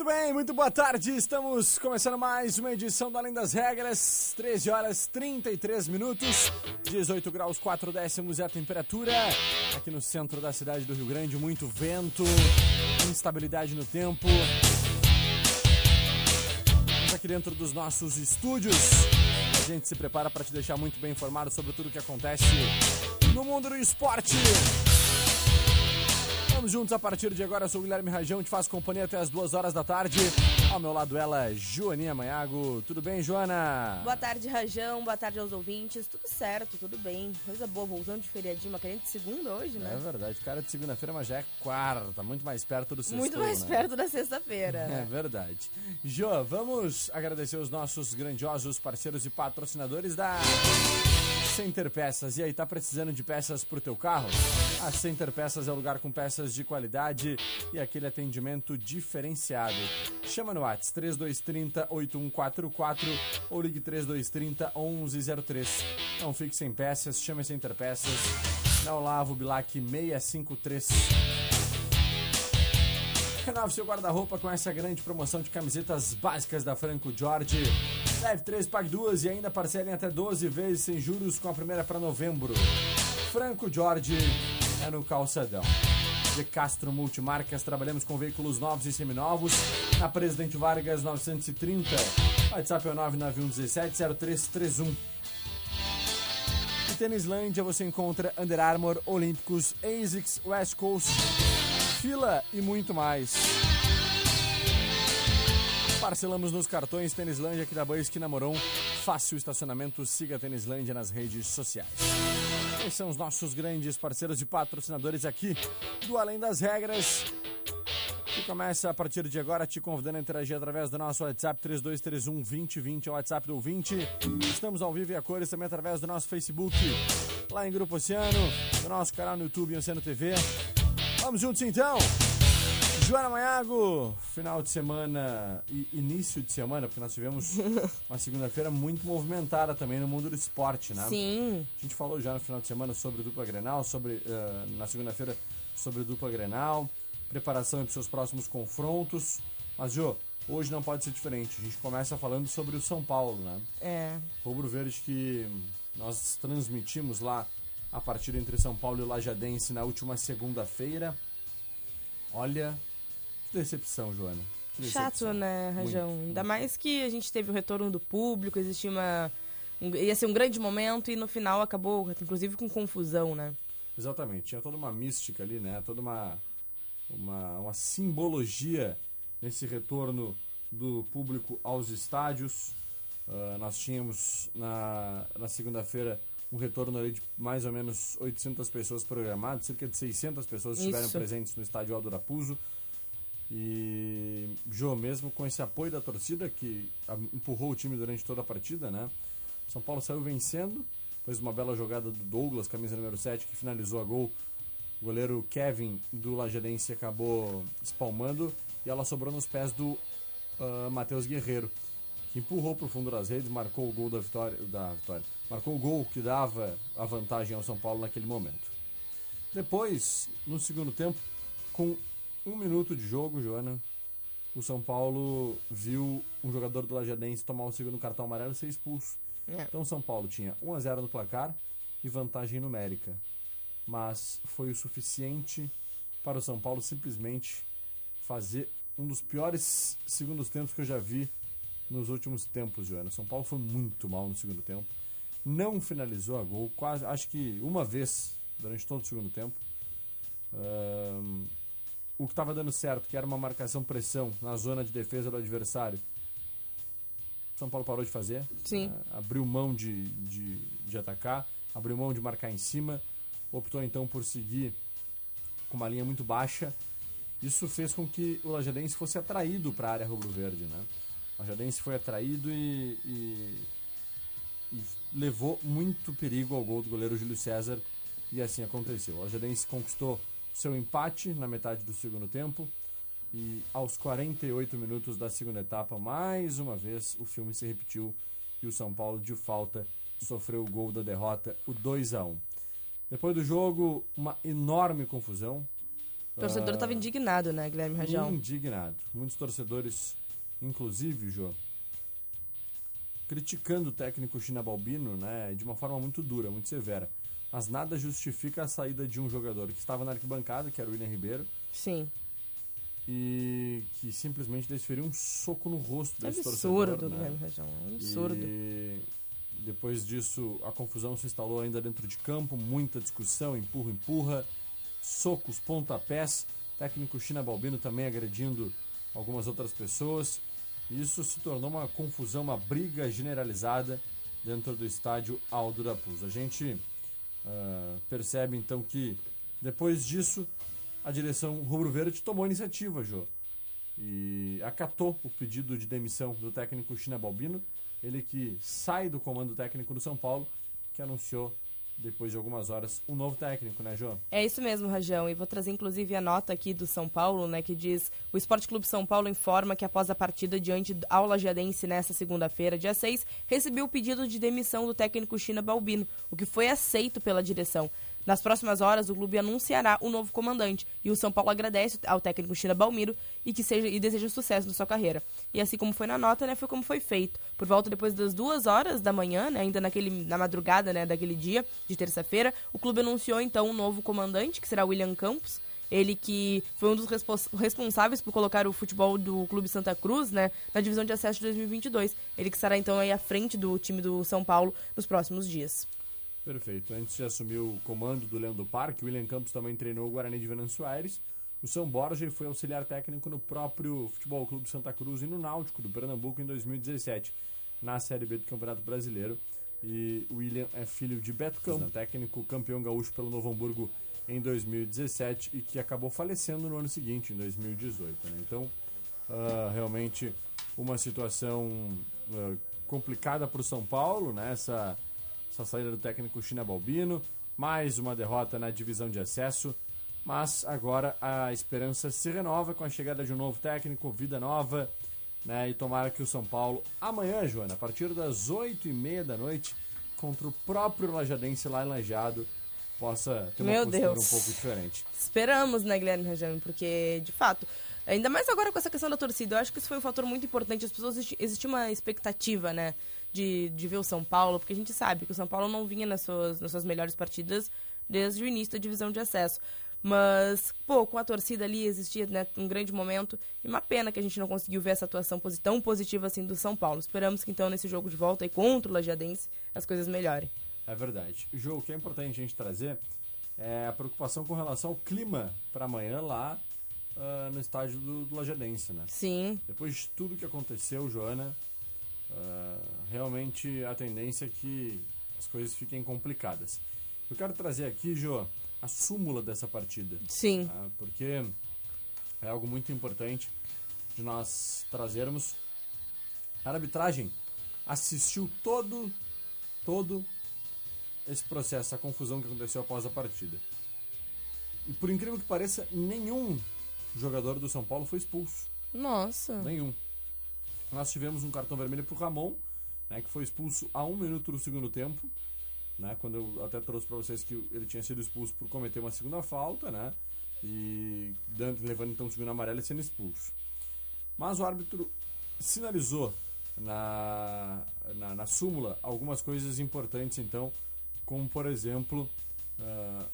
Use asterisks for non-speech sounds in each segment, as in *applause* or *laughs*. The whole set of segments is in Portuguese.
Muito bem, muito boa tarde. Estamos começando mais uma edição do Além das Regras. 13 horas 33 minutos, 18 graus 4 décimos é a temperatura. Aqui no centro da cidade do Rio Grande, muito vento, instabilidade no tempo. Estamos aqui dentro dos nossos estúdios. A gente se prepara para te deixar muito bem informado sobre tudo o que acontece no mundo do esporte. Vamos juntos a partir de agora. Eu sou o Guilherme Rajão, te faço companhia até as duas horas da tarde. Ao meu lado ela, Joaninha Manhago. Tudo bem, Joana? Boa tarde, Rajão. Boa tarde aos ouvintes. Tudo certo, tudo bem. Coisa boa, voltando de feriadinho, uma querente segunda hoje, né? É verdade, cara de segunda-feira, mas já é quarta, muito mais perto do sexto. Muito mais né? perto da sexta-feira. *laughs* É verdade. Jo, vamos agradecer os nossos grandiosos parceiros e patrocinadores da Center Peças. E aí, tá precisando de peças pro teu carro? A Center Peças é o lugar com peças de qualidade e aquele atendimento diferenciado. Chama no WhatsApp 3230 8144 ou ligue 3230 1103. Não fique sem peças, chame Center Peças. Na Olavo Bilac 653. Renove seu guarda-roupa com essa grande promoção de camisetas básicas da Franco Jorge. Leve 3, pague 2 e ainda parcelem até 12 vezes sem juros com a primeira para novembro. Franco Jorge é no calçadão. De Castro Multimarcas, trabalhamos com veículos novos e seminovos. Na Presidente Vargas 930. WhatsApp é o 991170331. Em Tênislândia você encontra Under Armour, Olímpicos, ASICS, West Coast, Fila e muito mais. Parcelamos nos cartões Tênislândia aqui da Boa Esquina Moron. Fácil estacionamento, siga Tênislândia nas redes sociais. Esses são os nossos grandes parceiros e patrocinadores aqui do Além das Regras. Que começa a partir de agora te convidando a interagir através do nosso WhatsApp 3231 2020, é o WhatsApp do ouvinte. Estamos ao vivo e a cores também através do nosso Facebook, lá em Grupo Oceano, do nosso canal no YouTube Oceano TV. Vamos juntos então! Joana Maiago, final de semana e início de semana, porque nós tivemos *laughs* uma segunda-feira muito movimentada também no mundo do esporte, né? Sim. A gente falou já no final de semana sobre dupla Grenal, sobre uh, na segunda-feira sobre dupla Grenal, preparação para os seus próximos confrontos. Mas, Jô, hoje não pode ser diferente. A gente começa falando sobre o São Paulo, né? É. Rubro Verde que nós transmitimos lá a partida entre São Paulo e Lajadense na última segunda-feira. Olha, decepção, Joana. Que Chato, decepção. né, Rajão? Muito, Ainda muito. mais que a gente teve o retorno do público, existia uma. um- ia ser um grande momento e no final acabou, inclusive, com confusão, né? Exatamente, tinha toda uma mística ali, né? Toda uma, uma, uma simbologia nesse retorno do público aos estádios. Ah, nós tínhamos na, na segunda-feira um retorno ali de mais ou menos 800 pessoas programadas, cerca de 600 pessoas estiveram Isso. presentes no estádio Aldo Raposo. E Jô, mesmo com esse apoio da torcida que empurrou o time durante toda a partida, né? São Paulo saiu vencendo, de uma bela jogada do Douglas, camisa número 7, que finalizou a gol. O goleiro Kevin do Lajadense acabou espalmando e ela sobrou nos pés do ah, Matheus Guerreiro. que empurrou para o fundo das redes, marcou o gol da vitória, da vitória, marcou o gol que dava a vantagem ao São Paulo naquele momento. Depois, no segundo tempo, com um minuto de jogo, Joana, o São Paulo viu um jogador do Lajadense tomar o segundo cartão amarelo e ser expulso. É. Então o São Paulo tinha 1 a 0 no placar e vantagem numérica. Mas foi o suficiente para o São Paulo simplesmente fazer um dos piores segundos tempos que eu já vi nos últimos tempos, Joana. O São Paulo foi muito mal no segundo tempo. Não finalizou a gol, quase, acho que uma vez durante todo o segundo tempo. Um, o que estava dando certo, que era uma marcação-pressão na zona de defesa do adversário, São Paulo parou de fazer. Sim. Uh, abriu mão de, de, de atacar, abriu mão de marcar em cima, optou então por seguir com uma linha muito baixa. Isso fez com que o Lajadense fosse atraído para a área rubro-verde, né? O Lajadense foi atraído e, e, e, levou muito perigo ao gol do goleiro Júlio César e assim aconteceu. O Lajadense conquistou seu empate na metade do segundo tempo e aos 48 minutos da segunda etapa, mais uma vez o filme se repetiu e o São Paulo de falta sofreu o gol da derrota, o 2 a 1. Depois do jogo, uma enorme confusão. O torcedor estava uh, indignado, né, Guilherme Rajão? Indignado. Muitos torcedores, inclusive, Jô, criticando o técnico China Balbino, né, de uma forma muito dura, muito severa mas nada justifica a saída de um jogador que estava na arquibancada, que era o William Ribeiro. Sim. E que simplesmente desferiu um soco no rosto desse absurdo, torcedor. Né? Região, é absurdo. E depois disso, a confusão se instalou ainda dentro de campo, muita discussão, empurra, empurra, socos, pontapés. Técnico China Balbino também agredindo algumas outras pessoas. Isso se tornou uma confusão, uma briga generalizada dentro do estádio Aldo da Puz. A gente Uh, percebe então que depois disso a direção rubro-verde tomou a iniciativa, Jô, e acatou o pedido de demissão do técnico China Balbino, ele que sai do comando técnico do São Paulo, que anunciou depois de algumas horas, um novo técnico, né, João? É isso mesmo, Rajão. E vou trazer inclusive a nota aqui do São Paulo, né, que diz: o Esporte Clube São Paulo informa que após a partida diante ao Lajadense nesta segunda-feira, dia 6, recebeu o pedido de demissão do técnico China Balbino, o que foi aceito pela direção. Nas próximas horas, o clube anunciará o novo comandante e o São Paulo agradece ao técnico China Balmiro e que seja e deseja sucesso na sua carreira. E assim como foi na nota, né, foi como foi feito. Por volta depois das duas horas da manhã, né, ainda naquele, na madrugada né, daquele dia, de terça-feira, o clube anunciou então um novo comandante, que será William Campos. Ele que foi um dos responsáveis por colocar o futebol do Clube Santa Cruz né, na divisão de acesso de 2022. Ele que estará então aí à frente do time do São Paulo nos próximos dias. Perfeito. Antes de assumir o comando do Leão do Parque, William Campos também treinou o Guarani de Venâncio Aires. O São Borja foi auxiliar técnico no próprio Futebol Clube Santa Cruz e no Náutico do Pernambuco em 2017, na Série B do Campeonato Brasileiro. E o William é filho de Beto Campos, técnico campeão gaúcho pelo Novo Hamburgo em 2017 e que acabou falecendo no ano seguinte, em 2018. Né? Então, uh, realmente uma situação uh, complicada para o São Paulo, né? Essa essa saída do técnico China Balbino, mais uma derrota na divisão de acesso, mas agora a esperança se renova com a chegada de um novo técnico, vida nova, né? E tomara que o São Paulo, amanhã, Joana, a partir das 8 e meia da noite, contra o próprio Lajadense lá em Lajado, possa ter uma Meu postura Deus. um pouco diferente. Esperamos, né, Guilherme Rajame, porque, de fato, ainda mais agora com essa questão da torcida, eu acho que isso foi um fator muito importante. As pessoas, existia uma expectativa, né? De, de ver o São Paulo, porque a gente sabe que o São Paulo não vinha nas suas, nas suas melhores partidas desde o início da divisão de acesso. Mas, pô, com a torcida ali existia né, um grande momento e uma pena que a gente não conseguiu ver essa atuação tão positiva assim do São Paulo. Esperamos que então nesse jogo de volta aí contra o Lajadense as coisas melhorem. É verdade. O jogo que é importante a gente trazer é a preocupação com relação ao clima para amanhã lá uh, no estádio do, do Lajadense, né? Sim. Depois de tudo que aconteceu, Joana, Uh, realmente a tendência é que as coisas fiquem complicadas. Eu quero trazer aqui, Jo, a súmula dessa partida. Sim. Tá? Porque é algo muito importante de nós trazermos. A arbitragem assistiu todo, todo esse processo, a confusão que aconteceu após a partida. E por incrível que pareça, nenhum jogador do São Paulo foi expulso. Nossa. Nenhum. Nós tivemos um cartão vermelho para o Ramon, né, que foi expulso a um minuto do segundo tempo. Né, quando eu até trouxe para vocês que ele tinha sido expulso por cometer uma segunda falta, né, e dando, levando então o segundo amarelo e sendo expulso. Mas o árbitro sinalizou na, na, na súmula algumas coisas importantes, então, como por exemplo, uh,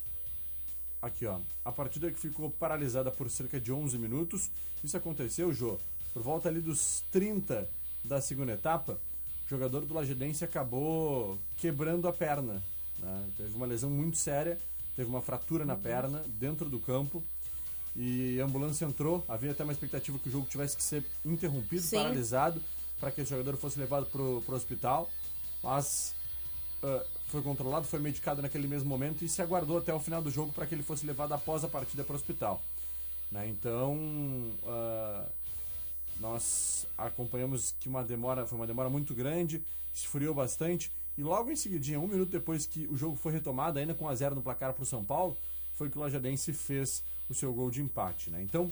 aqui ó, a partida que ficou paralisada por cerca de 11 minutos. Isso aconteceu, Jô, por volta ali dos 30 da segunda etapa. O jogador do Lagedense acabou quebrando a perna. Né? Teve uma lesão muito séria, teve uma fratura na perna dentro do campo. E a ambulância entrou. Havia até uma expectativa que o jogo tivesse que ser interrompido, Sim. paralisado, para que esse jogador fosse levado para o hospital. Mas uh, foi controlado, foi medicado naquele mesmo momento e se aguardou até o final do jogo para que ele fosse levado após a partida para o hospital. Né? Então, uh, nós acompanhamos que uma demora, foi uma demora muito grande, esfriou bastante e logo em seguida, um minuto depois que o jogo foi retomado, ainda com a zero no placar para o São Paulo, foi que o Lajadense fez o seu gol de empate. Né? Então,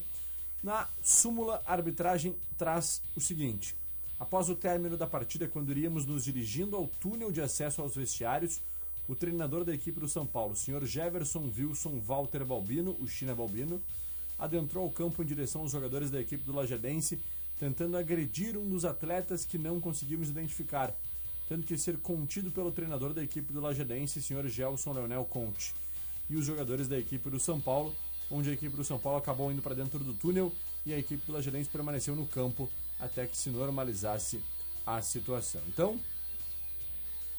na súmula, a arbitragem traz o seguinte: após o término da partida, quando iríamos nos dirigindo ao túnel de acesso aos vestiários, o treinador da equipe do São Paulo, o senhor Jefferson Wilson Walter Balbino, o China Balbino, adentrou ao campo em direção aos jogadores da equipe do Lajadense, tentando agredir um dos atletas que não conseguimos identificar, tendo que ser contido pelo treinador da equipe do Lajadense, senhor Gelson Leonel Conte, e os jogadores da equipe do São Paulo, onde a equipe do São Paulo acabou indo para dentro do túnel e a equipe do Lajadense permaneceu no campo até que se normalizasse a situação. Então,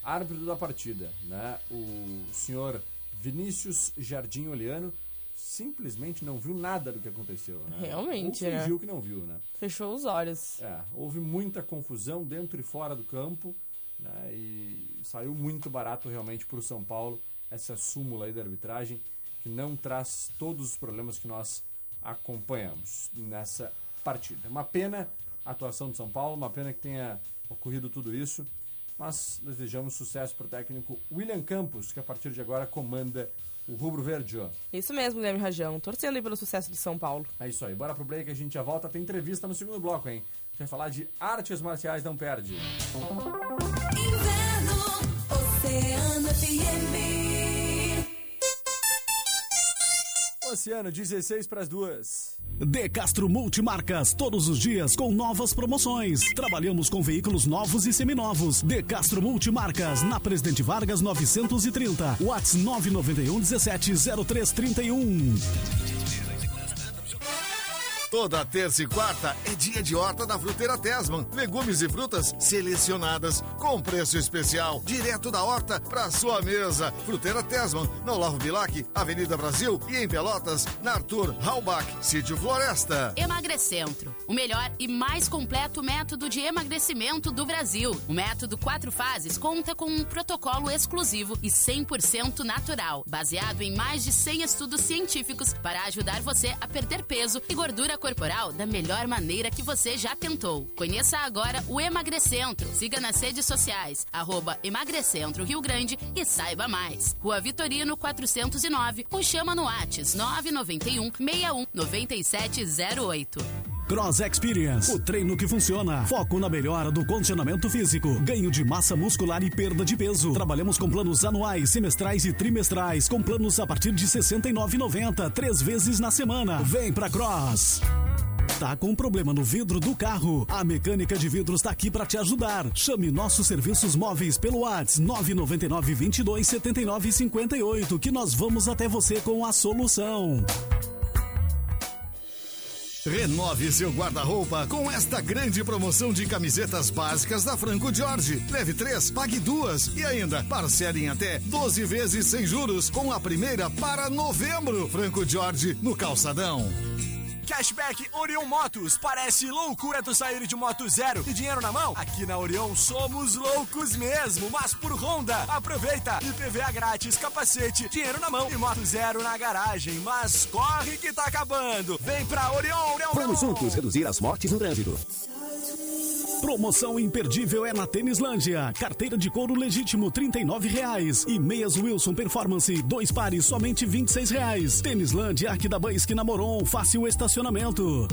árbitro da partida, né, o senhor Vinícius Jardim Oliano, simplesmente não viu nada do que aconteceu. Né? Realmente, Ou né? fingiu né? que não viu, né? Fechou os olhos. É, houve muita confusão dentro e fora do campo, né? E saiu muito barato realmente para o São Paulo essa súmula aí da arbitragem que não traz todos os problemas que nós acompanhamos nessa partida. Uma pena a atuação do São Paulo, uma pena que tenha ocorrido tudo isso, mas desejamos sucesso para o técnico William Campos, que a partir de agora comanda o Rubro Verde. Ó. Isso mesmo, Guilherme Rajão. Torcendo aí pelo sucesso do São Paulo. É isso aí. Bora pro break, a gente já volta. Tem entrevista no segundo bloco, hein? A gente vai falar de artes marciais, não perde. Inverno, Oceano FM. Oceano, 16 para as duas. De Castro Multimarcas, todos os dias com novas promoções. Trabalhamos com veículos novos e seminovos. De Castro Multimarcas, na Presidente Vargas 930. Watts 991 17 0331. Toda terça e quarta é dia de horta da Fruteira Tesman. Legumes e frutas selecionadas com preço especial, direto da horta para sua mesa. Fruteira Tesman, na Olavo Bilac, Avenida Brasil e em Pelotas, na Arthur Halbach, Sítio Floresta. Emagrecentro, o melhor e mais completo método de emagrecimento do Brasil. O método quatro fases conta com um protocolo exclusivo e 100% natural, baseado em mais de 100 estudos científicos para ajudar você a perder peso e gordura corporal da melhor maneira que você já tentou. Conheça agora o Emagrecentro. Siga nas redes sociais, arroba Emagrecentro Rio Grande e saiba mais. Rua Vitorino 409 ou chama no Whats 991 61 9708. Cross Experience, o treino que funciona. Foco na melhora do condicionamento físico, ganho de massa muscular e perda de peso. Trabalhamos com planos anuais, semestrais e trimestrais, com planos a partir de R$ 69,90, três vezes na semana. Vem pra Cross. Tá com problema no vidro do carro? A mecânica de vidros está aqui para te ajudar. Chame nossos serviços móveis pelo WhatsApp 999 22 79 58 que nós vamos até você com a solução. Renove seu guarda-roupa com esta grande promoção de camisetas básicas da Franco Jorge. Leve três, pague duas e ainda parcele em até 12 vezes sem juros com a primeira para novembro. Franco Jorge no calçadão. Cashback Orion Motos. Parece loucura tu sair de moto zero e dinheiro na mão? Aqui na Orion somos loucos mesmo, mas por Honda. Aproveita! IPVA grátis, capacete, dinheiro na mão e moto zero na garagem. Mas corre que tá acabando. Vem pra Orion, Orion. Vamos juntos reduzir as mortes no trânsito. Promoção imperdível é na Tênislândia. Carteira de couro legítimo, R$ reais E meias Wilson Performance, dois pares, somente R$ reais. Tênislândia, Arquidaban, esquina Moron, fácil estacionamento.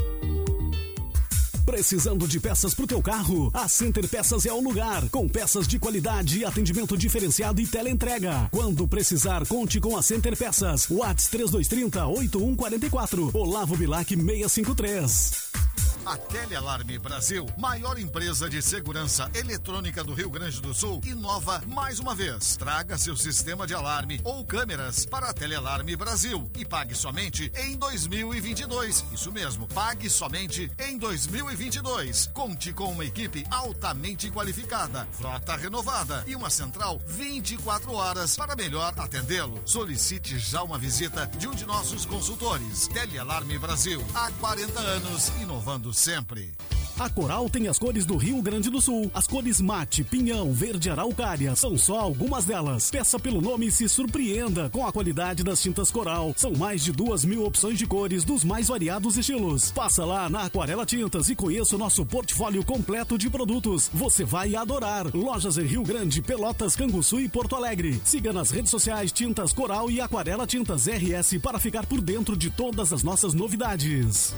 Precisando de peças pro teu carro? A Center Peças é o lugar. Com peças de qualidade, atendimento diferenciado e teleentrega. Quando precisar, conte com a Center Peças. Whats 3230 8144. Olavo Bilac 653. A Telealarme Brasil, maior empresa de segurança eletrônica do Rio Grande do Sul, inova mais uma vez. Traga seu sistema de alarme ou câmeras para a Telealarme Brasil e pague somente em 2022. Isso mesmo, pague somente em 2022. Conte com uma equipe altamente qualificada, frota renovada e uma central 24 horas para melhor atendê-lo. Solicite já uma visita de um de nossos consultores. Telealarme Brasil, há 40 anos, inovando sempre. A Coral tem as cores do Rio Grande do Sul. As cores mate, pinhão, verde araucária. São só algumas delas. Peça pelo nome e se surpreenda com a qualidade das tintas Coral. São mais de duas mil opções de cores dos mais variados estilos. Passa lá na Aquarela Tintas e conheça o nosso portfólio completo de produtos. Você vai adorar. Lojas em Rio Grande, Pelotas, Canguçu e Porto Alegre. Siga nas redes sociais Tintas Coral e Aquarela Tintas RS para ficar por dentro de todas as nossas novidades.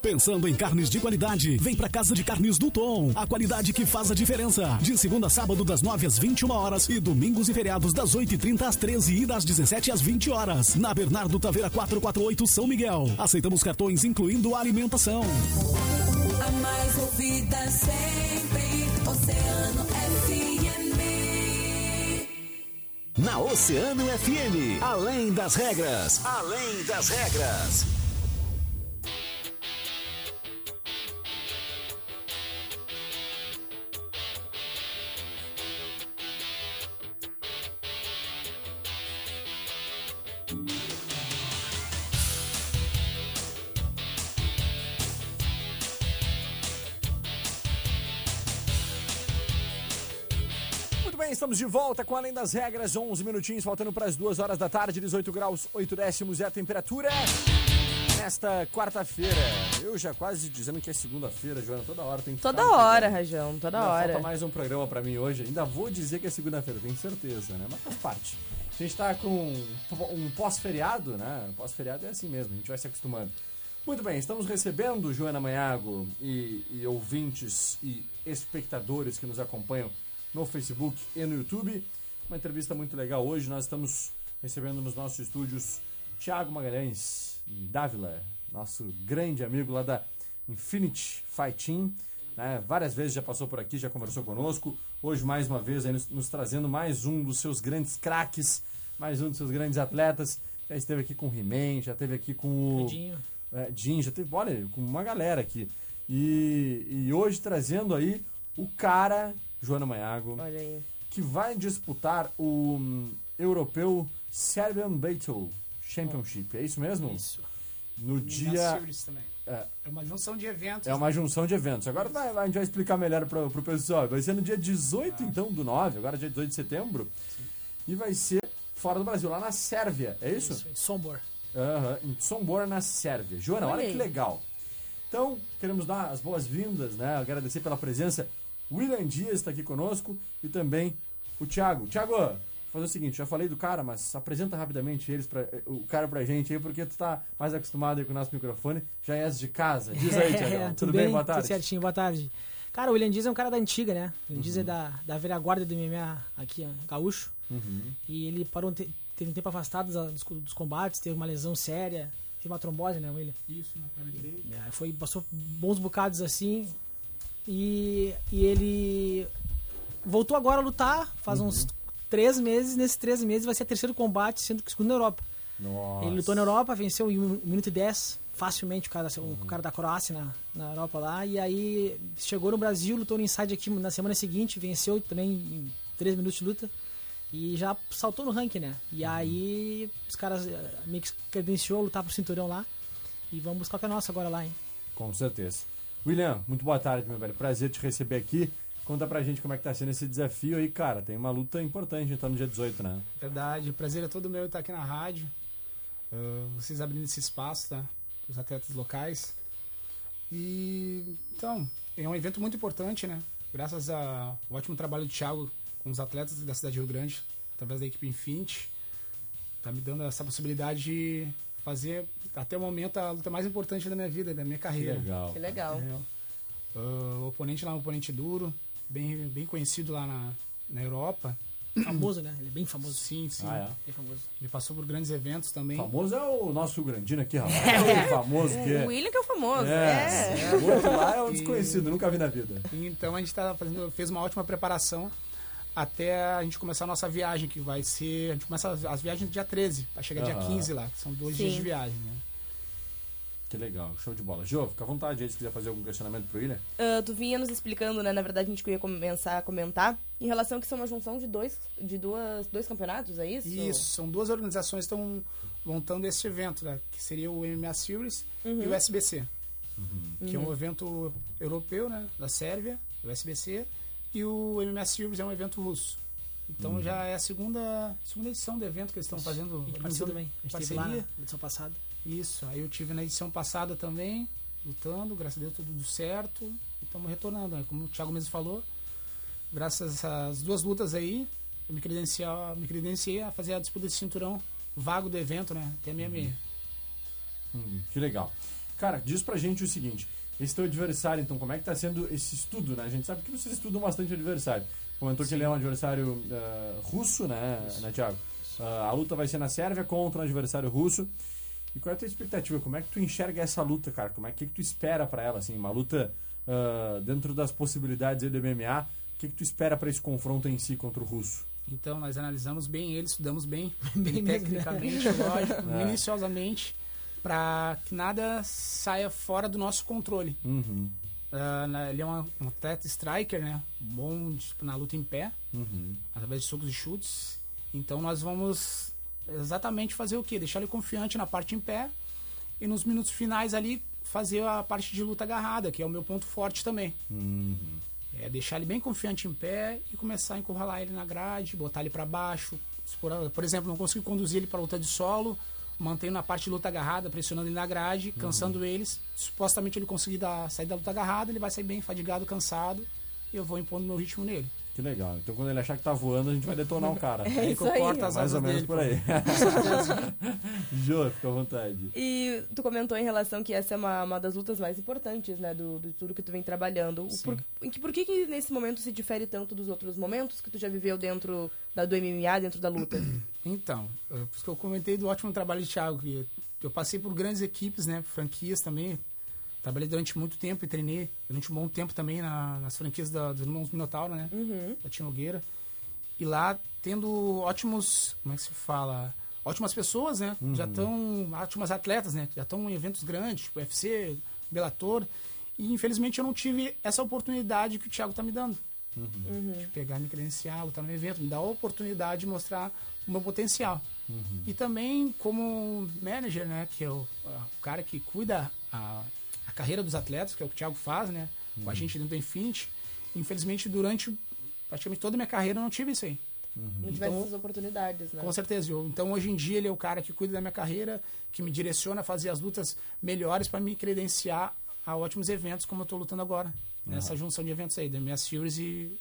Pensando em carnes de qualidade, vem pra Casa de Carnes do Tom. A qualidade que faz a diferença. De segunda a sábado, das 9 às 21 horas e domingos e feriados, das 8h30 às 13 e das 17 às 20 horas. Na Bernardo Taveira 448, São Miguel. Aceitamos cartões, incluindo alimentação. A mais ouvida sempre, Oceano FM. Na Oceano FM, além das regras, além das regras. Estamos de volta com Além das Regras, 11 minutinhos, faltando para as 2 horas da tarde, 18 graus, 8 décimos é a temperatura. Nesta quarta-feira, eu já quase dizendo que é segunda-feira, Joana, toda hora tem que Toda ficar hora, entendendo. Rajão, toda Ainda hora. Falta mais um programa pra mim hoje. Ainda vou dizer que é segunda-feira, tenho certeza, né? Mas faz parte. A gente tá com um pós-feriado, né? Pós-feriado é assim mesmo, a gente vai se acostumando. Muito bem, estamos recebendo Joana Manhago e, e ouvintes e espectadores que nos acompanham no Facebook e no YouTube. Uma entrevista muito legal hoje. Nós estamos recebendo nos nossos estúdios Thiago Magalhães Dávila, nosso grande amigo lá da Infinity Fighting. Né? Várias vezes já passou por aqui, já conversou conosco. Hoje, mais uma vez, aí nos, nos trazendo mais um dos seus grandes craques, mais um dos seus grandes atletas. Já esteve aqui com o He-Man, já esteve aqui com o. Dinho. É, Jim, já teve, olha, com uma galera aqui. E, e hoje trazendo aí o cara, Joana Manhago, Olha aí. que vai disputar o hum, europeu Serbian Battle Championship. É isso mesmo? Isso. No E dia. É. É uma junção de eventos. É uma junção de eventos. Agora vai, vai- a gente vai explicar melhor pro, pro pessoal. Vai ser no dia 18, então, do 9, agora dia 18 de setembro. E vai ser fora do Brasil, lá na Sérvia. É isso? Isso, em Sombor. Aham, em Sombor, na Sérvia. Joana, olha, Olha que legal. Então, queremos dar as boas-vindas, né? Agradecer pela presença. William Dias está aqui conosco e também o Thiago. Thiago, vou fazer o seguinte, já falei do cara, mas apresenta rapidamente eles pra, o cara pra gente aí, porque tu tá mais acostumado aí com o nosso microfone, já és de casa. Diz aí, *laughs* Thiago. É, tudo, bem? Boa tarde. Tudo certinho, boa tarde. Cara, o William Dias é um cara da antiga, né? O William Dias é da, da velha guarda do MMA aqui, ó, gaúcho. Uhum. E ele parou, um te- teve um tempo afastado dos, dos combates, teve uma lesão séria, teve uma trombose, né, William? Isso, na perna direita. É, foi, passou bons bocados assim. E, e ele voltou agora a lutar, faz uns três meses. Nesses três meses vai ser o terceiro combate, sendo que o segundo na Europa. Nossa. Ele lutou na Europa, venceu em 1 minuto e 10, facilmente, o cara, o cara da Croácia na, na Europa lá. E aí chegou no Brasil, lutou no Inside aqui na semana seguinte, venceu também em 3 minutos de luta. E já saltou no ranking, né? E aí os caras eh, meio que credenciou lutar pro cinturão lá. E vamos buscar o que é nosso agora lá, hein? Com certeza. William, muito boa tarde, meu velho. Prazer te receber aqui. Conta pra gente como é que tá sendo esse desafio aí, cara. Tem uma luta importante então no dia 18, né? Verdade, prazer é todo meu estar aqui na rádio. Ah, vocês abrindo esse espaço, tá? Os atletas locais. E então, é um evento muito importante, né? Graças ao ótimo trabalho do Thiago com os atletas da cidade de Rio Grande, através da equipe Infinity, tá me dando essa possibilidade de fazer, até o momento, a luta mais importante da minha vida, da minha carreira. legal. Que legal. É, ah, o oponente lá é um oponente duro, bem, bem conhecido lá na, na Europa. Famoso, né? Ele é bem famoso. Sim, sim. Ah, é? Bem famoso. Ele passou por grandes eventos também. Famoso é o nosso Grandino aqui, rapaz. É. O famoso que O é. William que é o famoso. É, É. o outro lá é um desconhecido, nunca vi na vida. Então a gente tá fazendo, fez uma ótima preparação até a gente começar a nossa viagem, que vai ser. A gente começa as, as viagens dia 13, vai chegar dia Aham. 15 lá, que são dois Sim. dias de viagem, né? Que legal, show de bola. Jô, fica à vontade aí se quiser fazer algum questionamento pro William. Ah, tu vinha nos explicando, né? Na verdade, a gente ia começar a comentar em relação que são uma junção de dois, de duas, dois campeonatos, é isso? Isso, são duas organizações que estão montando esse evento, né? Que seria o MMA Series e o SBC. Que é um evento europeu, né? Da Sérvia, o SBC. E o MMA Series é um evento russo. Então já é a segunda, segunda edição do evento que eles estão fazendo. A gente também. A gente esteve lá parceria. na edição passada. Isso, aí eu tive na edição passada também, lutando, graças a Deus tudo certo. E estamos retornando, né? como o Thiago mesmo falou. Graças a essas duas lutas aí, eu me, credenciar, me credenciei a fazer a disputa de cinturão vago do evento, né? Até meia meia. Hum, que legal. Cara, diz pra gente o seguinte: esse teu adversário, então, como é que tá sendo esse estudo, né? A gente sabe que vocês estudam bastante adversário. Comentou que ele é um adversário eh, russo, né, né Thiago? Ah, a luta vai ser na Sérvia contra um adversário russo. E qual é a tua expectativa? Como é que tu enxerga essa luta, cara? Como é que, que tu espera pra ela, assim? Uma luta ah, dentro das possibilidades do MMA. O que, que tu espera pra esse confronto em si contra o russo? Então nós analisamos bem ele, estudamos bem, *laughs* Bem tecnicamente, lógico, *laughs* É. minuciosamente, para que nada saia fora do nosso controle. Uhum, Ah, na- ele é uma- um atleta striker, né? Bom tipo, na luta em pé, uhum. através de socos e chutes. Então nós vamos exatamente fazer o quê? Deixar ele confiante na parte em pé e nos minutos finais ali fazer a parte de luta agarrada, que é o meu ponto forte também. Uhum. É deixar ele bem confiante em pé e começar a encurralar ele na grade, botar ele para baixo. Por, por exemplo, não consigo conduzir ele para luta de solo, mantenho na parte de luta agarrada, pressionando ele na grade, cansando eles. Supostamente ele conseguir dar, sair da luta agarrada, ele vai sair bem fadigado, cansado, e eu vou impondo meu ritmo nele. Que legal. Então quando ele achar que tá voando, a gente vai detonar o *laughs* cara. É Aí isso que eu aí. as Mais ou menos dele, por aí. *laughs* Jô, fica à vontade. E tu comentou em relação que essa é uma, uma das lutas mais importantes, né, do, de tudo que tu vem trabalhando. O Por, em que, por que, que nesse momento se difere tanto dos outros momentos que tu já viveu dentro da, do MMA, dentro da luta? *clears throat* Então, é por isso que eu comentei do ótimo trabalho de Thiago. Que eu passei por grandes equipes, né? Franquias também. Trabalhei durante muito tempo e treinei durante um bom tempo também na- nas franquias da, dos irmãos Minotauro, né? Da Tia Nogueira. E lá tendo ótimos, como é que se fala? Ótimas pessoas, né? Já estão, ótimas atletas, né? Já estão em eventos grandes, tipo UFC, Bellator. E infelizmente eu não tive essa oportunidade que o Thiago tá me dando de pegar, me credenciar, lutar no evento, me dar a oportunidade de mostrar o meu potencial. E também como manager, né, que é o, o cara que cuida a, a carreira dos atletas, que é o que o Thiago faz, né, com a gente dentro do Infinity. Infelizmente, durante praticamente toda a minha carreira, eu não tive isso aí. Não tivesse essas oportunidades, né? Com certeza. Eu, então, hoje em dia, ele é o cara que cuida da minha carreira, que me direciona a fazer as lutas melhores para me credenciar a ótimos eventos, como eu estou lutando agora. Nessa junção de eventos aí, da MS e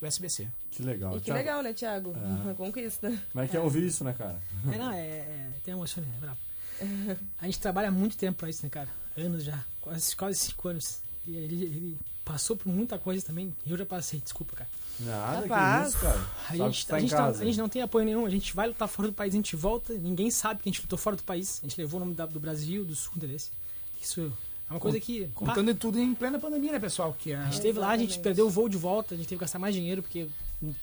o SBC. Que legal. E que Thiago, legal, né, Thiago? Uma conquista. Como é que é ouvir isso, né, cara? É, não, é, é tem emoção, né? É brabo. *laughs* A gente trabalha muito tempo pra isso, né, cara? Anos já, quase, quase cinco anos. E ele, ele passou por muita coisa também. e Eu já passei, desculpa, cara. Nada Rapaz. que isso, cara. A gente, tá a, gente não, a gente não tem apoio nenhum, a gente vai lutar fora do país, a gente volta, ninguém sabe que a gente lutou fora do país. A gente levou o nome do Brasil, do Sul, entendeu? Isso é uma coisa que. pá, Contando de tudo em plena pandemia, né, pessoal? Que a é, gente esteve lá, a gente perdeu o voo de volta, a gente teve que gastar mais dinheiro, porque o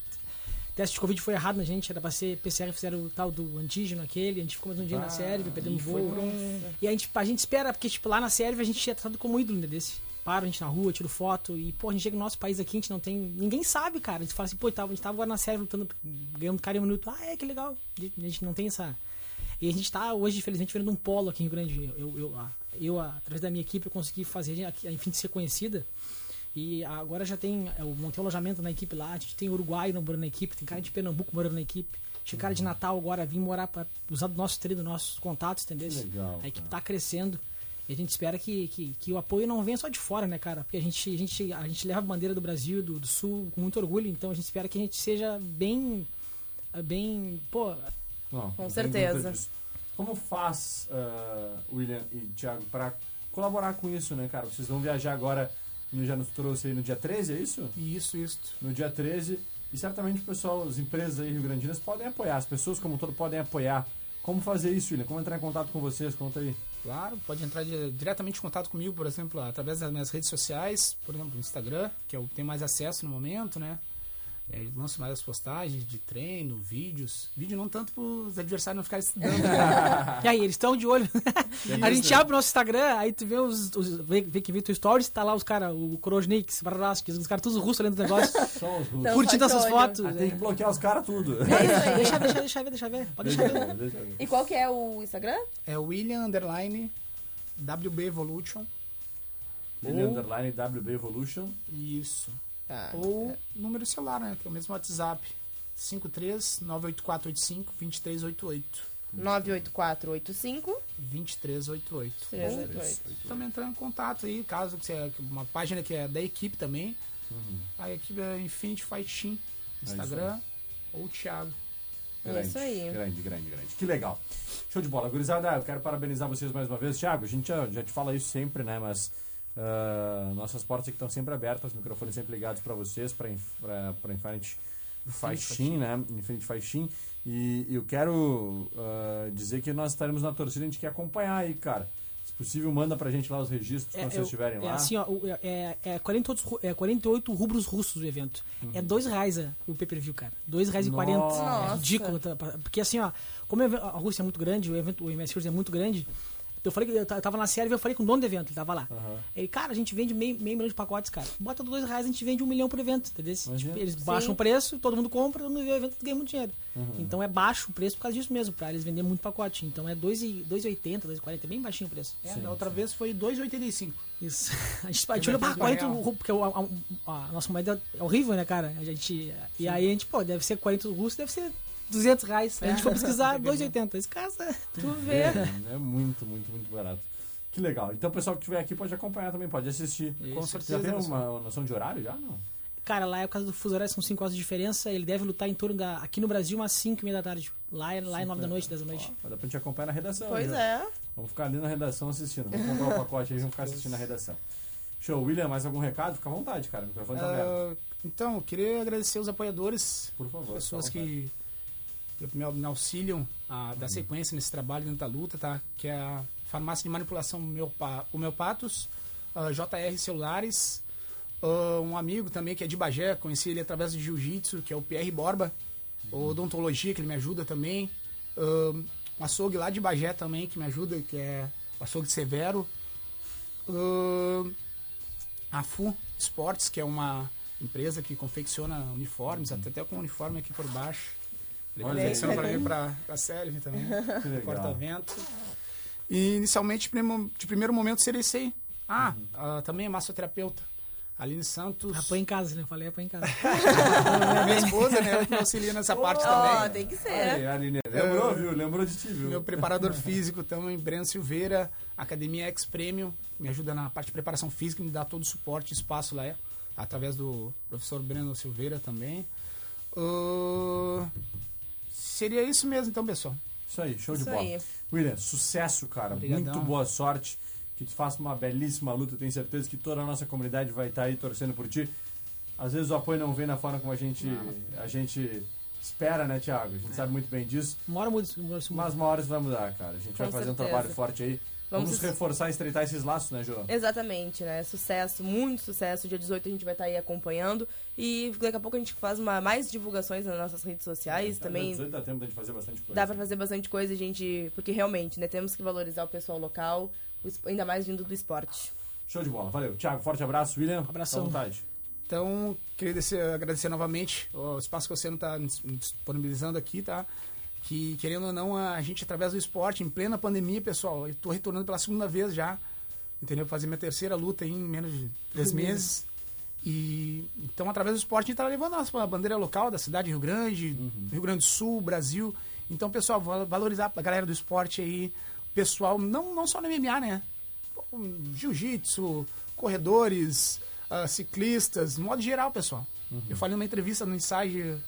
teste de Covid foi errado na gente, era pra ser PCR, fizeram o tal do antígeno aquele, a gente ficou mais um dia na Sérvia, perdemos e o voo. um- E a gente, a gente espera, porque tipo, lá na Sérvia a gente é tratado como ídolo né, desse. Para a gente na rua, tira foto, e pô, a gente chega no nosso país aqui, a gente não tem. Ninguém sabe, cara. A gente fala assim, pô, tava, a gente tava agora na Sérvia lutando, ganhando cara em um minuto. Ah, é, que legal. A gente não tem essa. E a gente tá hoje, infelizmente, vendo um polo aqui em Rio Grande. Eu, eu, a- eu, através da minha equipe, eu consegui fazer a, a Infinity ser conhecida. E agora já tem. Eu montei um alojamento na equipe lá, a gente tem uruguaio morando na equipe, tem cara de Pernambuco morando na equipe. Tinha cara de Natal agora vir morar para usar do nosso treino, dos nossos contatos, entendeu? Legal, A equipe cara. tá crescendo. E a gente espera que, que, que o apoio não venha só de fora, né, cara? Porque a gente, a gente, a gente leva a bandeira do Brasil, do, do Sul, com muito orgulho. Então a gente espera que a gente seja bem. Bem. Pô, Não, Com certeza. Como faz, uh, William e Thiago, para colaborar com isso, né, cara? Vocês vão viajar agora, já nos trouxe aí no dia 13, é isso? Isso, isso. No dia 13. E certamente o pessoal, as empresas aí rio-grandinas podem apoiar, as pessoas como um todo podem apoiar. Como fazer isso, William? Como entrar em contato com vocês? Conta aí. Claro, pode entrar di- diretamente em contato comigo, por exemplo, através das minhas redes sociais, por exemplo, o Instagram, que eu tenho mais acesso no momento, né? É, lanço mais as postagens de treino, vídeos. Vídeo não tanto para os adversários não ficarem estudando. né? *laughs* E aí, eles estão de olho. a gente né? abre o nosso Instagram, aí tu vê os. os vê, vê que vê teu stories, tá lá os caras, o Korojniks, Varraskis, os caras todos russos ali no negócio. *laughs* Só os russos. Curtindo essas fotos. Ah, tem que bloquear os caras tudo. deixa, deixa, deixa ver, deixa ver. Pode deixar ver. Deixa eu ver. E qual que é o Instagram? É William Underline WB Evolution. William Underline WB Evolution. Isso. Tá. Ou número celular, né? Que é o mesmo WhatsApp. 53 98485 2388. 98485 2388. 388. Também entrando em contato aí, caso que você uma página que é da equipe também. A equipe é Infinity Fight Team, Instagram ou Thiago. É isso aí. Grande, grande, grande. Que legal. Show de bola. Gurizada, eu quero parabenizar vocês mais uma vez. Thiago, a gente já, já te fala isso sempre, né? Mas ah, nossas portas aqui estão sempre abertas, os microfones sempre ligados para vocês, para Infinite Faixin, né? Infinite Faixin. E eu quero ah, dizer que nós estaremos na torcida, a gente quer acompanhar aí, cara. Se possível, manda pra gente lá os registros quando vocês estiverem é lá. assim, ó, é, é, 48, ru- é 48 rubros russos o evento. É dois reais é, o pay-per-view, cara. Dois reais e quarenta. Nossa. É ridículo. tá? Porque assim, ó, como a Rússia é muito grande, o evento, o MS é muito grande, eu falei que eu ta- eu tava na Sérvia, eu falei com o dono do evento, ele tava lá. Ele, cara, a gente vende meio, meio milhão de pacotes, cara. Bota dois reais, a gente vende um milhão por evento, entendeu? Tipo, eles baixam o preço, todo mundo compra, todo mundo vê o evento e ganha muito dinheiro. Então é baixo o preço por causa disso mesmo, pra eles venderem muito pacote. Então é 2,80, 2,40, é bem baixinho o preço. É, da outra vez foi 2,85. Isso. *laughs* A gente, a gente olha Convertendo pra pra 40, real. ru- porque o- a, a- a nossa moeda é horrível, né, cara? A gente, e aí a gente, pô, deve ser 40 russos, deve ser 200 reais. A gente foi pesquisar, *laughs* 2,80. Esse casa, *laughs* tu vê. É, é muito, muito, muito barato. Que legal. Então o pessoal que estiver aqui pode acompanhar também, pode assistir. Com Já certeza, tem pessoal. uma noção de horário já? Não. Cara, lá é por causa do fuso horário, são 5 horas de diferença. Ele deve lutar em torno da. Aqui no Brasil, umas 5 e meia da tarde. Lá é, lá é 9 da noite, 10 da noite. Ó, dá pra gente acompanhar na redação. Pois já. é. Vamos ficar ali na redação assistindo. Vamos comprar o *laughs* pacote aí e vamos ficar assistindo na redação. Show. William, mais algum recado? Fica à vontade, cara. O microfone tá aberto. Ah, então, eu queria agradecer os apoiadores, Por favor. pessoas que me, me auxiliam a Uhum. dar sequência nesse trabalho dentro da luta, tá? Que é a farmácia de manipulação Homeopa- Homeopatos, a JR Celulares, ah, um amigo também que é de Bagé, conheci ele através do Jiu-Jitsu, que é o PR Borba, Uhum. odontologia, que ele me ajuda também, ah, um açougue lá de Bagé também, que me ajuda, que é o açougue Severo, Ah, a FU Sports, que é uma empresa que confecciona uniformes, até, até com uniforme aqui por baixo. Aí. para mim para a Sérvia também. *laughs* Corta-vento. E inicialmente, de primeiro momento, aí. Ah, ah, também é massoterapeuta. Aline Santos. Apanha em casa, né? Eu falei, apanha em casa. *laughs* minha esposa, né? Ela que me auxilia nessa parte Ó, também. tem que ser. Aí, Aline, lembrou, viu? Lembrou de ti, viu? Meu preparador *laughs* físico também, Breno Silveira, Academia X Premium, me ajuda na parte de preparação física, me dá todo o suporte e espaço lá, é, através do professor Breno Silveira também. Ah, seria isso mesmo, então, pessoal. Isso aí, show de Isso bola. aí. William, sucesso, cara. Obrigadão. Muito boa sorte. Que tu faça uma belíssima luta. Tenho certeza que toda a nossa comunidade vai estar aí torcendo por ti. Às vezes o apoio não vem na forma como a gente, a gente espera, né, Thiago? A gente sabe muito bem disso. Uma hora muda, muda, muda. Mas uma hora isso vai mudar, cara. A gente vai Com fazer um certeza. trabalho forte aí. Vamos, Vamos- reforçar e estreitar esses laços, né, Jô? Exatamente, né? Sucesso, muito sucesso. Dia 18 a gente vai estar aí acompanhando. E daqui a pouco a gente faz uma, mais divulgações nas nossas redes sociais. também 18 dá tempo de fazer bastante coisa. dá pra fazer bastante coisa, gente. Porque realmente, né? Temos que valorizar o pessoal local, ainda mais vindo do esporte. Show de bola. Valeu. Thiago, forte abraço. William, Abração. fica à vontade. Então, queria agradecer, agradecer novamente o espaço que o Oceano está disponibilizando aqui, tá? Que, querendo ou não, a gente, através do esporte, em plena pandemia, pessoal, eu tô retornando pela segunda vez já, entendeu? Fazer minha terceira luta em menos de três meses. E, então, através do esporte, a gente tá levando a nossa bandeira local da cidade de Rio Grande, Rio Grande do Sul, Brasil. Então, pessoal, val- valorizar a galera do esporte aí, pessoal, não, não só no MMA, né? Jiu-jitsu, corredores, ah, ciclistas, modo geral, pessoal. Eu falei numa entrevista no ensaio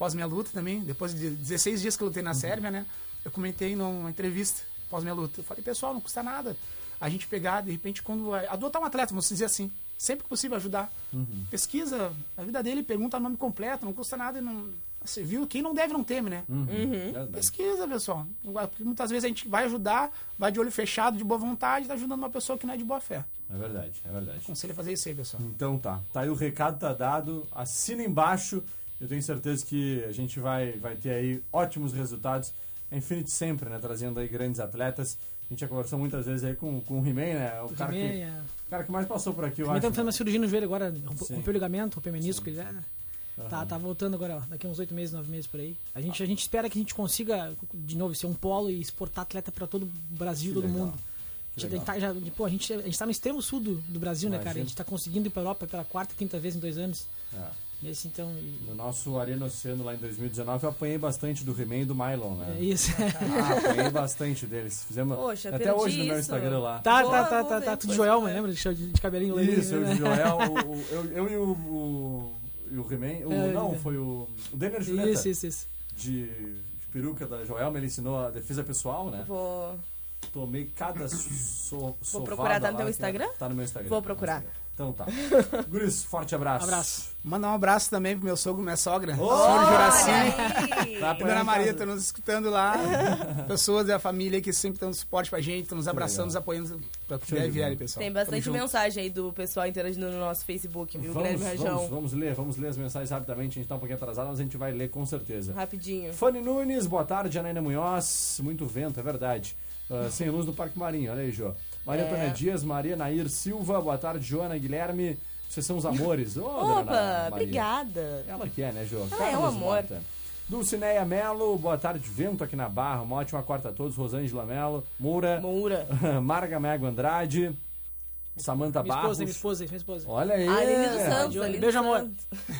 pós minha luta também, depois de 16 dias que eu lutei na Sérvia, né? eu comentei numa entrevista após minha luta. Eu falei, pessoal, não custa nada a gente pegar, de repente, quando. Adotar um atleta, vamos dizer assim. Sempre que possível ajudar. Uhum. Pesquisa a vida dele, pergunta o nome completo, não custa nada e não. Você viu? Quem não deve não teme, né? Uhum. Uhum. Pesquisa, pessoal. Porque muitas vezes a gente vai ajudar, vai de olho fechado, de boa vontade, tá ajudando uma pessoa que não é de boa fé. É verdade, é verdade. Aconselho a fazer isso aí, pessoal. Então tá. Tá aí o recado tá dado. Assina embaixo. Eu tenho certeza que a gente vai, vai ter aí ótimos resultados. A Infinity sempre, né? Trazendo aí grandes atletas. A gente já conversou muitas vezes aí com, com o He-Man, né? O, O cara, que, é. cara que mais passou por aqui, eu Também acho. estamos fazendo uma cirurgia no joelho agora, rompeu o ligamento, rompeu o menisco. Ele, é, tá, tá voltando agora, ó, daqui uns oito meses, nove meses por aí. A gente, a gente espera que a gente consiga, de novo, ser um polo e exportar atleta para todo o Brasil, Que todo legal. mundo. A gente, tá, já, pô, a, gente, a gente tá no extremo sul do, do Brasil, né, cara? A gente tá conseguindo ir pra Europa pela quarta, quinta vez em dois anos. É. Nesse, então, e- No nosso Arena Oceano lá em 2019, eu apanhei bastante do He-Man e do Mylon, né? É isso. Ah, apanhei bastante deles. Fizemos Poxa, até perdi hoje no meu isso. Instagram lá. Tá, Vou- tá, tá, vou tá, ver tá. Tudo depois, Joelma, né? lembra? De, de cabelinho loirinho, Isso, eu né? e o Joel, *laughs* o, o- eu, eu e o, o, e o He-Man, o- É, não, é. foi o, o Denner Juleta, Isso, isso, isso. de, de peruca da Joelma, ele ensinou a defesa pessoal, né? Vou, Tomei cada so, Vou procurar, tá no lá teu que- Instagram? Tá no meu Instagram. Vou procurar. Então tá. *laughs* Guris, forte abraço. Abraço. Mandar um abraço também pro meu sogro, minha sogra, Ô, senhor Juraci. Tá A Dona Maria está nos escutando lá. *laughs* Pessoas da família que sempre dão suporte pra gente, estão nos abraçando, nos apoiando pra que Show de der vier bola. aí, pessoal. Tem Tamo bastante junto. mensagem aí do pessoal interagindo no nosso Facebook, viu? Vamos, vamos, Rajão. vamos ler, vamos ler as mensagens rapidamente. A gente tá um pouquinho atrasado, mas a gente vai ler com certeza. Rapidinho. Fanny Nunes, boa tarde. Anaína Munhoz, muito vento, é verdade. Ah, sem luz no Parque Marinho, olha aí, Jô. Maria É. Antônia Dias, Maria Nair Silva, boa tarde, Joana Guilherme. Vocês são os *laughs* amores. Ô, Opa, obrigada. Ela que é, né, Jô? Ela é um amor. Mota. Dulcineia Melo, boa tarde, vento aqui na Barra. Uma ótima quarta a todos. Rosângela Melo, Moura, Moura. *laughs* Marga Mego Andrade, Samanta Minha Barros. esposa, minha esposa, minha esposa. Olha aí. Aline dos Santos. Beijo, Aline beijo, amor.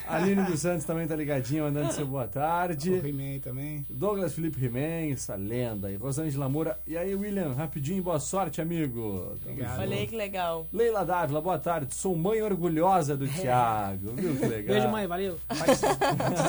Aline dos Santos também tá ligadinha, mandando seu boa tarde. *laughs* O He-Man também. Douglas Felipe He-Man, essa lenda. E Rosângela Moura. E aí, William, rapidinho, boa sorte, amigo. Obrigado. Olha aí que legal. Leila Dávila, boa tarde. Sou mãe orgulhosa do *laughs* Thiago. Viu que legal? Beijo, mãe, valeu. Mas,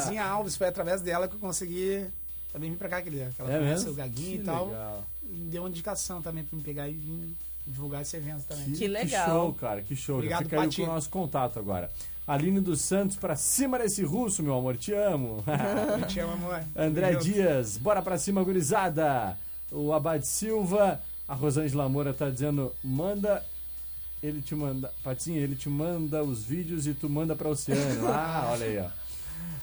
Tizinha Alves, foi através dela que eu consegui também vir pra cá, aquele, aquela É conhece o Gaguinho Que e tal. legal. Me deu uma indicação também pra me pegar e vir divulgar esse evento também. Que legal. show, cara, que show. Já Obrigado, fica aí com o nosso contato agora. Aline dos Santos, pra cima desse russo, meu amor, te amo. *laughs* Eu te amo, amor. André. Dias, bora pra cima, gurizada. O Abad Silva, a Rosângela Moura tá dizendo, manda, ele te manda, Patinha, ele te manda os vídeos e tu manda pra Oceano. *laughs* Ah, olha aí, ó.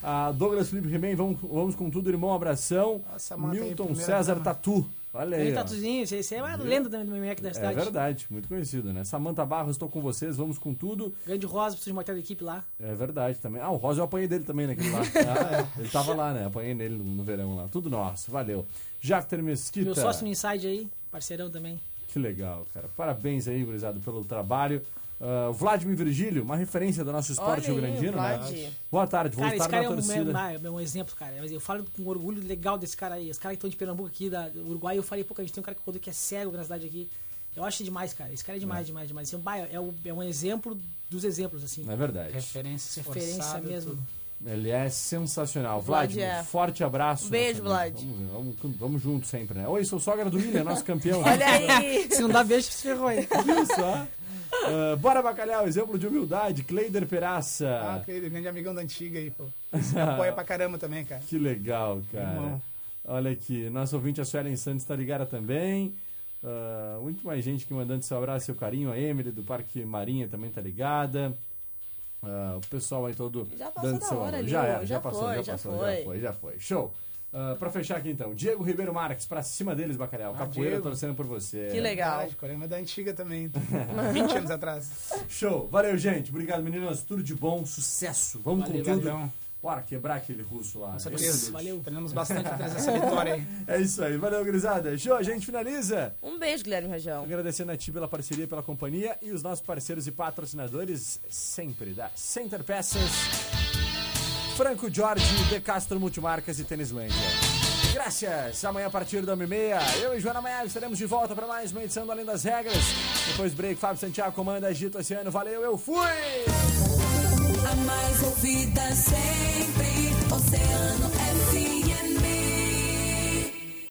A Douglas Felipe He-Man, vamos, vamos com tudo, irmão, abração. Nossa, aí, Milton primeira César. Tatu, olha aí, tatuzinho, esse esse é uma lenda também do aqui da É cidade. verdade, muito conhecido, né? Samanta Barros, estou com vocês, vamos com tudo. Grande Rosa, preciso de uma da equipe lá. É verdade também. Ah, o Rosa eu apanhei dele também naquele lá. *laughs* Ah, é. Ele tava lá, né? Apanhei nele no, no verão lá. Tudo nosso, valeu. Jafter Mesquita. Meu sócio no Inside aí, parceirão também. Que legal, cara. Parabéns aí, gurizado, pelo trabalho. Ah, o Vladimir Virgílio, uma referência do nosso esporte rio-grandino, né? Boa tarde, vou Cara, esse estar cara na é um, torcida. é um exemplo, cara. Eu falo com orgulho legal desse cara aí. Os caras que estão de Pernambuco aqui, da do Uruguai, eu falei, pô, a gente tem um cara que rodou que é cego na cidade aqui. Eu acho demais, cara. Esse cara é demais, demais, demais. É um, é, um, é um exemplo dos exemplos, assim. É verdade. Referência, Referência mesmo. tudo. Ele é sensacional. Vlad Vladimir, é. forte abraço. Beijo, nosso amigo. Vlad. Vamos, vamos, vamos juntos sempre, né? Oi, sou sogra do William, nosso campeão. Olha aí. *laughs* Se não dá beijo, se ferrou aí. Viu só? Ah, bora, Bacalhau, exemplo de humildade. Cleider Peraça. Ah, aquele grande amigão da antiga aí, pô. *laughs* Apoia pra caramba também, cara. Que legal, cara. Irmão. Olha aqui, nosso ouvinte, a Suelen Santos, está ligada também. Ah, muito mais gente que mandando seu abraço, seu carinho. A Emily do Parque Marinha também tá ligada. Ah, o pessoal aí todo Já passou dando da seu hora amor. ali, Já era, já, já passou, foi, já já passou, já foi, já foi. Show. Ah, pra fechar aqui então, Diego Ribeiro Marques, pra cima deles, Bacalhau. Ah, Capoeira Diego. torcendo por você. Que legal. É da antiga também. *laughs* 20 anos atrás. Show. Valeu, gente. Obrigado, meninas. Tudo de bom, sucesso. Vamos Valeu, com tudo. Bora quebrar aquele russo lá. Com certeza. Valeu. Treinamos bastante pra trazer essa vitória aí. *laughs* É isso aí. Valeu, gurizada. Show, a gente finaliza. Um beijo, Guilherme Rajão. Agradecendo a ti pela parceria, pela companhia e os nossos parceiros e patrocinadores sempre da Center Peças, Franco Jorge, De Castro Multimarcas e Tênislândia. Graças! Amanhã a partir da 1h30, eu e Joana Maia estaremos de volta para mais uma edição do Além das Regras. Depois break, Fábio Santiago comanda Agito Oceano. Valeu, eu fui! A mais ouvida sempre, Oceano